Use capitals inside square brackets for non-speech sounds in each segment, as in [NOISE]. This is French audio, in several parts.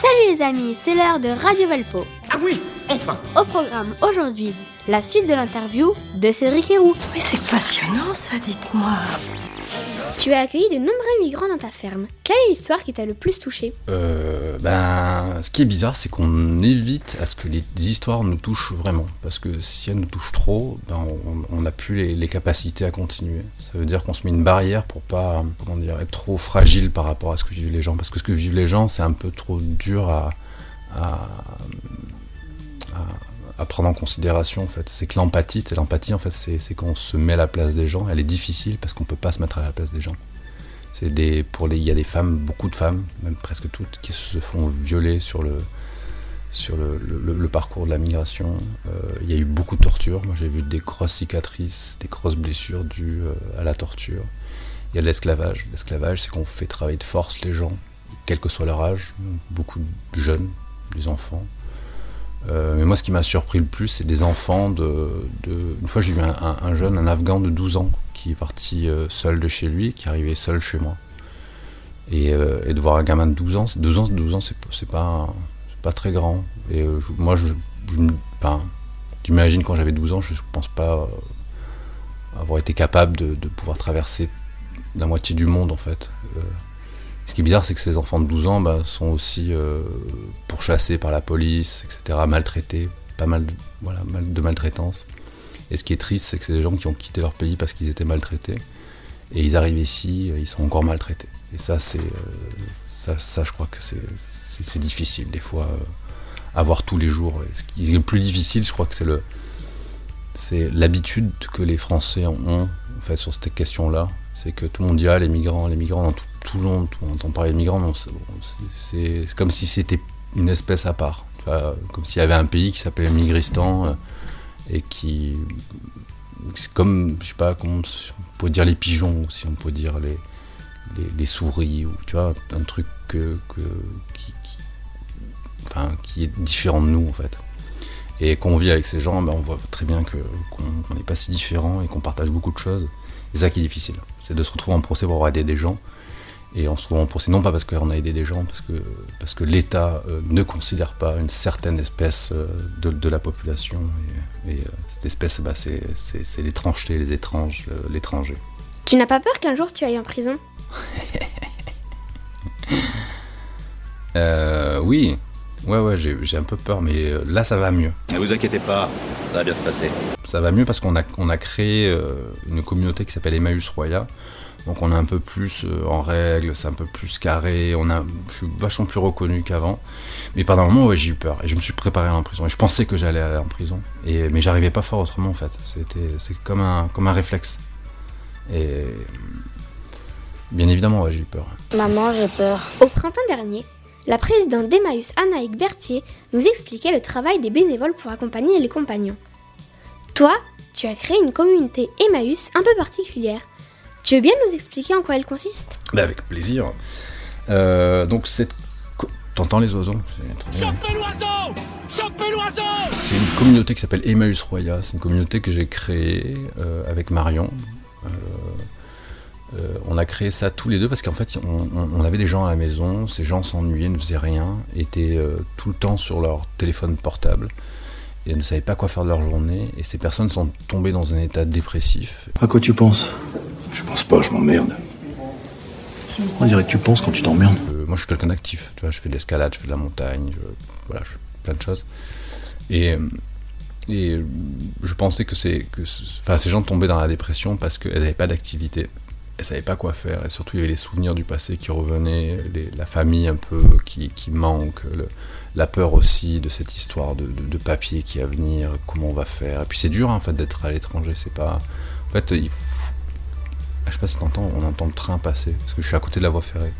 Salut les amis, c'est l'heure de Radio Valpo. Ah oui, enfin Au programme aujourd'hui, la suite de l'interview de Cédric Héroux. Mais c'est passionnant ça, dites-moi. Tu as accueilli de nombreux migrants dans ta ferme. Quelle est l'histoire qui t'a le plus touché? Euh, ben, ce qui est bizarre, c'est qu'on évite à ce que les histoires nous touchent vraiment. Parce que si elles nous touchent trop, ben, on n'a plus les, capacités à continuer. Ça veut dire qu'on se met une barrière pour pas, comment dire, être trop fragile par rapport à ce que vivent les gens. Parce que ce que vivent les gens, c'est un peu trop dur à, prendre en considération. En fait, c'est que l'empathie, c'est l'empathie. En fait, c'est c'est qu'on se met à la place des gens. Elle est difficile parce qu'on peut pas se mettre à la place des gens. C'est des, pour les, il y a des femmes, beaucoup de femmes, même presque toutes, qui se font violer sur le, sur le, le- parcours de la migration. Euh, il y a eu beaucoup de tortures. Moi, j'ai vu des grosses cicatrices, des grosses blessures dues euh, à la torture. Il y a de l'esclavage. L'esclavage, c'est qu'on fait travailler de force les gens, quel que soit leur âge, beaucoup de jeunes, des enfants. Euh, mais moi, ce qui m'a surpris le plus, c'est des enfants de, de- Une fois, j'ai vu un jeune, un Afghan de 12 ans, qui est parti euh, seul de chez lui, qui arrivait seul chez moi. Et, euh, de voir un gamin de 12 ans, c'est- 12 ans, 12 ans, c'est pas- pas, très grand. Et euh, moi, je, j'imagine quand j'avais 12 ans, je pense pas avoir été capable de, pouvoir traverser la moitié du monde, en fait. Ce qui est bizarre, c'est que ces enfants de 12 ans bah, sont aussi pourchassés par la police, etc., maltraités, pas mal de, voilà, mal de maltraitance. Et ce qui est triste, c'est que c'est des gens qui ont quitté leur pays parce qu'ils étaient maltraités. Et ils arrivent ici, euh, ils sont encore maltraités. Et ça, c'est, euh, ça, je crois que c'est, difficile, des fois, euh, à voir tous les jours. Et ce qui est le plus difficile, je crois que c'est le, c'est l'habitude que les Français ont, en fait, sur cette question-là. C'est que tout le monde dit, ah, les migrants, les migrants, tout, tout le monde, on entend parler de migrants, c'est, comme si c'était une espèce à part. Comme s'il y avait un pays qui s'appelait Migristan euh, et qui. C'est comme, je sais pas, comment on peut dire les pigeons, si on peut dire les, souris, ou tu vois, un truc que, qui, est différent de nous en fait. Et quand on vit avec ces gens, ben, on voit très bien qu'on n'est pas si différents et qu'on partage beaucoup de choses. Et ça qui est difficile, c'est de se retrouver en procès pour avoir aidé des gens. Et on se retrouve en procès non pas parce qu'on a aidé des gens, parce que, parce que l'État euh, ne considère pas une certaine espèce euh, de la population. Et, euh, cette espèce, bah, c'est l'étrangeté, les étranges, euh, l'étranger. Tu n'as pas peur qu'un jour tu ailles en prison? [LAUGHS] Euh, oui, ouais, ouais, j'ai, j'ai un peu peur, mais euh, là, ça va mieux. Ne vous inquiétez pas, ça va bien se passer. Ça va mieux parce qu'on a, on a créé euh, une communauté qui s'appelle Emmaüs Roya. Donc on est un peu plus euh, en règle, c'est un peu plus carré, on a, je suis vachement plus reconnu qu'avant. Mais pendant un moment, ouais, j'ai eu peur et je me suis préparé à aller en prison. Et je pensais que j'allais aller en prison, et, mais j'arrivais pas faire autrement en fait. C'était, c'est comme un, comme un réflexe. Et bien évidemment, ouais, j'ai eu peur. Maman, j'ai peur. Au printemps dernier, la présidente d'Emmaüs, Anaïk Berthier, nous expliquait le travail des bénévoles pour accompagner les compagnons. Toi, tu as créé une communauté Emmaüs un peu particulière. Tu veux bien nous expliquer en quoi elle consiste? Bah, avec plaisir. Euh, donc cette... T'entends les oiseaux? L'oiseau Chopez l'oiseau C'est une communauté qui s'appelle Emmaüs Roya. C'est une communauté que j'ai créée euh, avec Marion. Euh, euh, on a créé ça tous les deux parce qu'en fait, on, avait des gens à la maison. Ces gens s'ennuyaient, ne faisaient rien, étaient euh, tout le temps sur leur téléphone portable et ne savaient pas quoi faire de leur journée. Et ces personnes sont tombées dans un état dépressif. À quoi tu penses? Je pense pas, je m'emmerde. On dirait que tu penses quand tu t'emmerdes. Euh, moi, je suis quelqu'un d'actif. Tu vois, je fais de l'escalade, je fais de la montagne, je, voilà, je fais plein de choses. Et, et je pensais que enfin, ces gens tombaient dans la dépression parce qu'elles n'avaient pas d'activité. Elles savaient pas quoi faire. Et surtout, il y avait les souvenirs du passé qui revenaient, la famille un peu qui, qui manque, la peur aussi de cette histoire de, de- papier qui est à venir, comment on va faire. Et puis c'est dur hein, en fait d'être à l'étranger. C'est pas. En fait, je sais pas si t'entends, on entend le train passer parce que je suis à côté de la voie ferrée.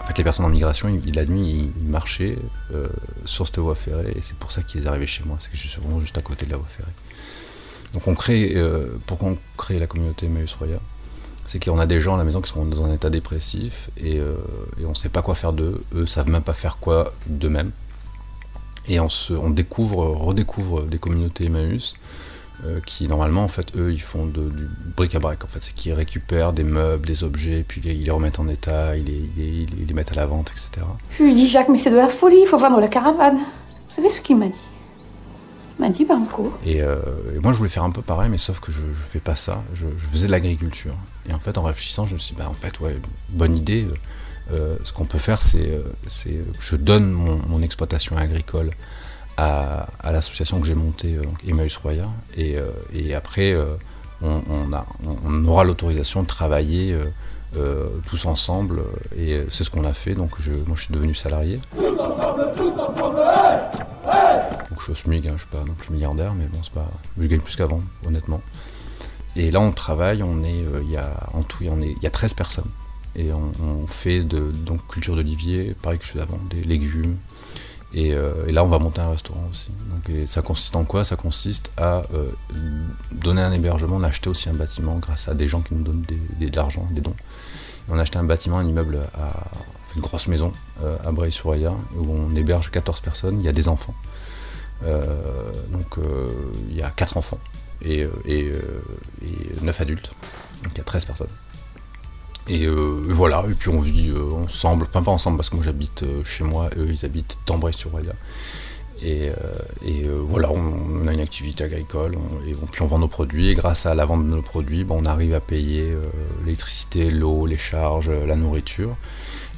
En fait, les personnes en migration, la nuit, ils, ils marchaient euh, sur cette voie ferrée, et c'est pour ça qu'ils arrivaient chez moi. C'est que je suis vraiment juste à côté de la voie ferrée. Donc, on crée, euh, pourquoi on crée la communauté Emmaüs Roya C'est qu'on a des gens à la maison qui sont dans un état dépressif, et, euh, on ne sait pas quoi faire d'eux. Eux savent même pas faire quoi d'eux-mêmes. Et on, découvre, redécouvre des communautés Emmaüs euh, qui normalement en fait eux ils font du bric-à-brac en fait, c'est qu'ils récupèrent des meubles, des objets, puis ils les remettent en état, ils les, ils les- mettent à la vente, etc. Je lui dis, Jacques, mais c'est de la folie, il faut vendre la caravane. Vous savez ce qu'il m'a dit? M'a dit, Banco. Et, euh, et moi je voulais faire un peu pareil, mais sauf que je, je fais pas ça, je, je faisais de l'agriculture. Et en fait en réfléchissant, je me suis dit, bah en fait ouais, bonne idée. Euh, ce qu'on peut faire, c'est, euh, c'est je donne mon, mon exploitation agricole à, à l'association que j'ai montée, donc Emmaüs Roya, et, euh, et après euh, on, on a, on, aura l'autorisation de travailler euh, euh, tous ensemble, et c'est ce qu'on a fait. Donc je, moi je suis devenu salarié. Je suis au SMIC, hein, je suis pas non plus milliardaire, mais bon, c'est pas, je gagne plus qu'avant, honnêtement. Et là, on travaille, on est, euh, il y a, en tout, il y a 13 personnes. Et on, fait de, donc culture d'olivier, pareil que je faisais avant, des légumes. Et, euh, et là, on va monter un restaurant aussi. Donc, et ça consiste en quoi? Ça consiste à euh, donner un hébergement, on a aussi un bâtiment grâce à des gens qui nous donnent de l'argent, des dons. Et on a acheté un bâtiment, un immeuble, à, une grosse maison à Breil-sur-Oya, où on héberge 14 personnes, il y a des enfants. Euh, donc euh, il y a 4 enfants et, euh, et, euh, et 9 adultes. Donc il y a 13 personnes. Et voilà, et puis on vit ensemble, enfin pas ensemble parce que moi j'habite chez moi, eux ils habitent Tambray-sur-Roya. Et, et voilà, on, a une activité agricole, et puis on vend nos produits, et grâce à la vente de nos produits, ben, on arrive à payer l'électricité, l'eau, les charges, la nourriture.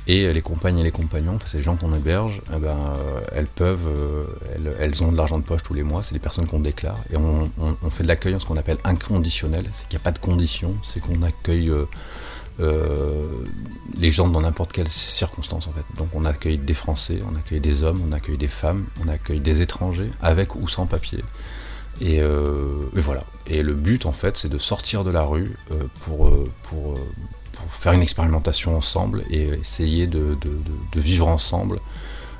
Et les compagnes et les compagnons, enfin, les gens qu'on héberge, eh ben, euh, elles peuvent, euh, elles, ont de l'argent de poche tous les mois, c'est les personnes qu'on déclare. Et on, fait de l'accueil en ce qu'on appelle inconditionnel, c'est qu'il n'y a pas de conditions, c'est qu'on accueille euh, les gens dans n'importe quelle circonstance en fait. Donc on accueille des Français, on accueille des hommes, on accueille des femmes, on accueille des étrangers, avec ou sans papier. Et, et voilà. Et le but en fait, c'est de sortir de la rue pour, pour, faire une expérimentation ensemble et essayer de, vivre ensemble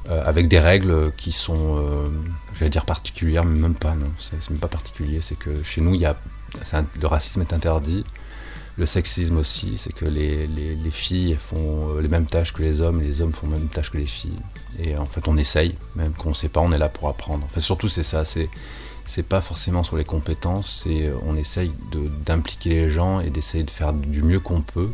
euh, avec des règles qui sont, euh, j'allais dire particulières, mais même pas, non, c'est même pas particulier. C'est que chez nous, y a, le racisme est interdit, le sexisme aussi, c'est que les, les, les filles font euh, les mêmes tâches que les hommes, et les hommes font les mêmes tâches que les filles. Et en fait, on essaye, même qu'on ne sait pas, on est là pour apprendre. En fait, surtout, c'est ça, c'est c'est pas forcément sur les compétences, c'est euh, on essaye d'impliquer les gens et d'essayer de faire du mieux qu'on peut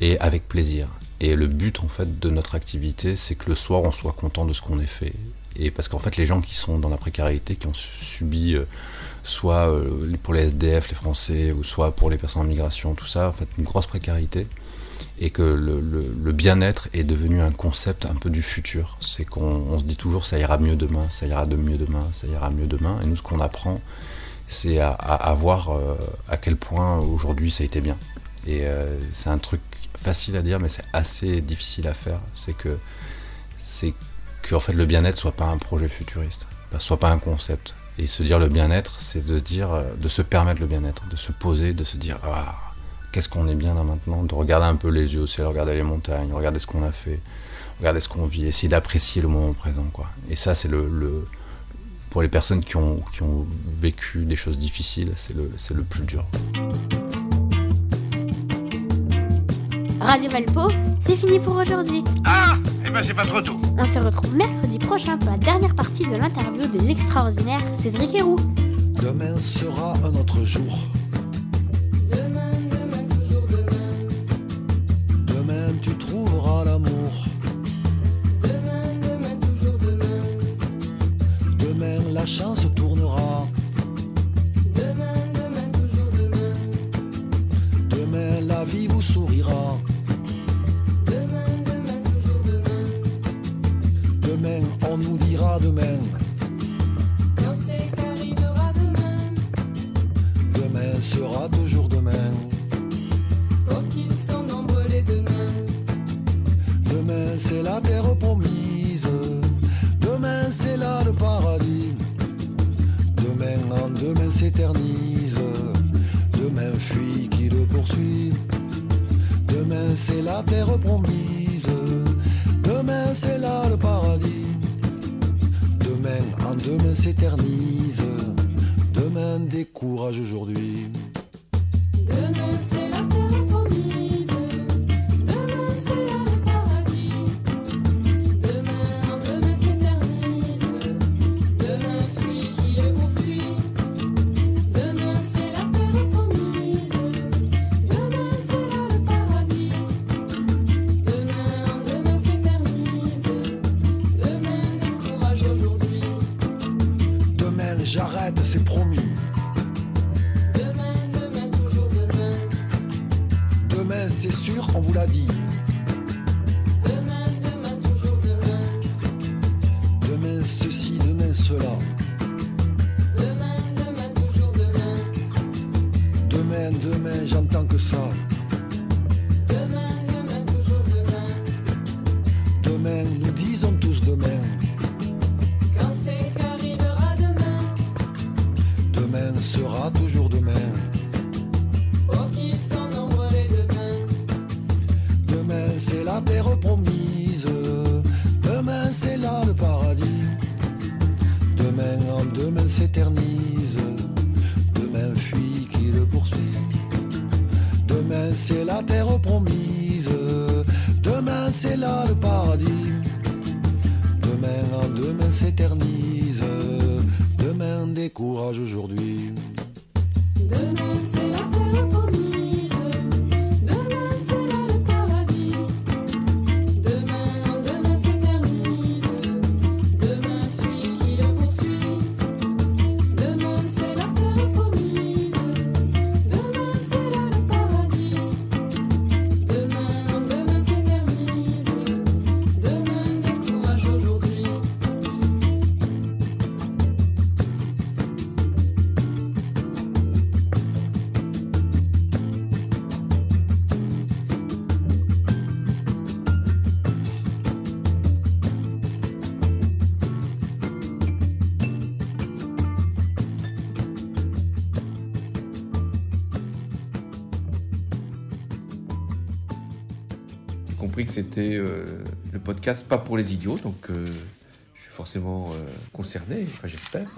et avec plaisir. Et le but en fait de notre activité, c'est que le soir on soit content de ce qu'on ait fait. Et parce qu'en fait les gens qui sont dans la précarité, qui ont subi euh, soit euh, pour les SDF, les Français, ou soit pour les personnes en migration, tout ça, fait une grosse précarité. Et que le, bien-être est devenu un concept un peu du futur. C'est qu'on on se dit toujours ça ira mieux demain, ça ira de mieux demain, ça ira mieux demain. Et nous ce qu'on apprend, c'est à, voir euh, à quel point aujourd'hui ça a été bien. Et euh, c'est un truc facile à dire, mais c'est assez difficile à faire. C'est que c'est que en fait le bien-être soit pas un projet futuriste, soit pas un concept. Et se dire le bien-être, c'est de dire, euh, de se permettre le bien-être, de se poser, de se dire ah qu'est-ce qu'on est bien là maintenant, de regarder un peu les yeux au ciel, regarder les montagnes, regarder ce qu'on a fait, regarder ce qu'on vit, essayer d'apprécier le moment présent quoi. Et ça c'est le, le pour les personnes qui ont, qui ont vécu des choses difficiles, c'est le, c'est le plus dur. Radio Valpo, c'est fini pour aujourd'hui. Ah Eh ben c'est pas trop tôt. On se retrouve mercredi prochain pour la dernière partie de l'interview de l'extraordinaire Cédric Héroux. Demain sera un autre jour. Nous dira demain. Demain sera toujours demain. Demain c'est la terre promise. Demain c'est là le paradis. Demain en demain s'éternise. Demain fuit qui le poursuit. Demain c'est la terre promise. Demain c'est là Demain s'éternise. Demain décourage aujourd'hui. C'est sûr, on vous l'a dit. Demain, demain, toujours demain. Demain ceci, demain cela. Demain, demain, toujours demain. Demain, demain, j'entends que ça. Demain, demain, toujours demain. Demain, nous disons tous demain. Quand c'est qu'arrivera demain. Demain sera toujours demain. S'éternise. Demain, fuit qui le poursuit. Demain, c'est la terre promise. Demain, c'est là le paradis. Demain, demain, s'éternise. Demain, décourage aujourd'hui. Demain, c'est la terre promise. Compris que c'était euh, le podcast pas pour les idiots, donc euh, je suis forcément euh, concerné, enfin j'espère.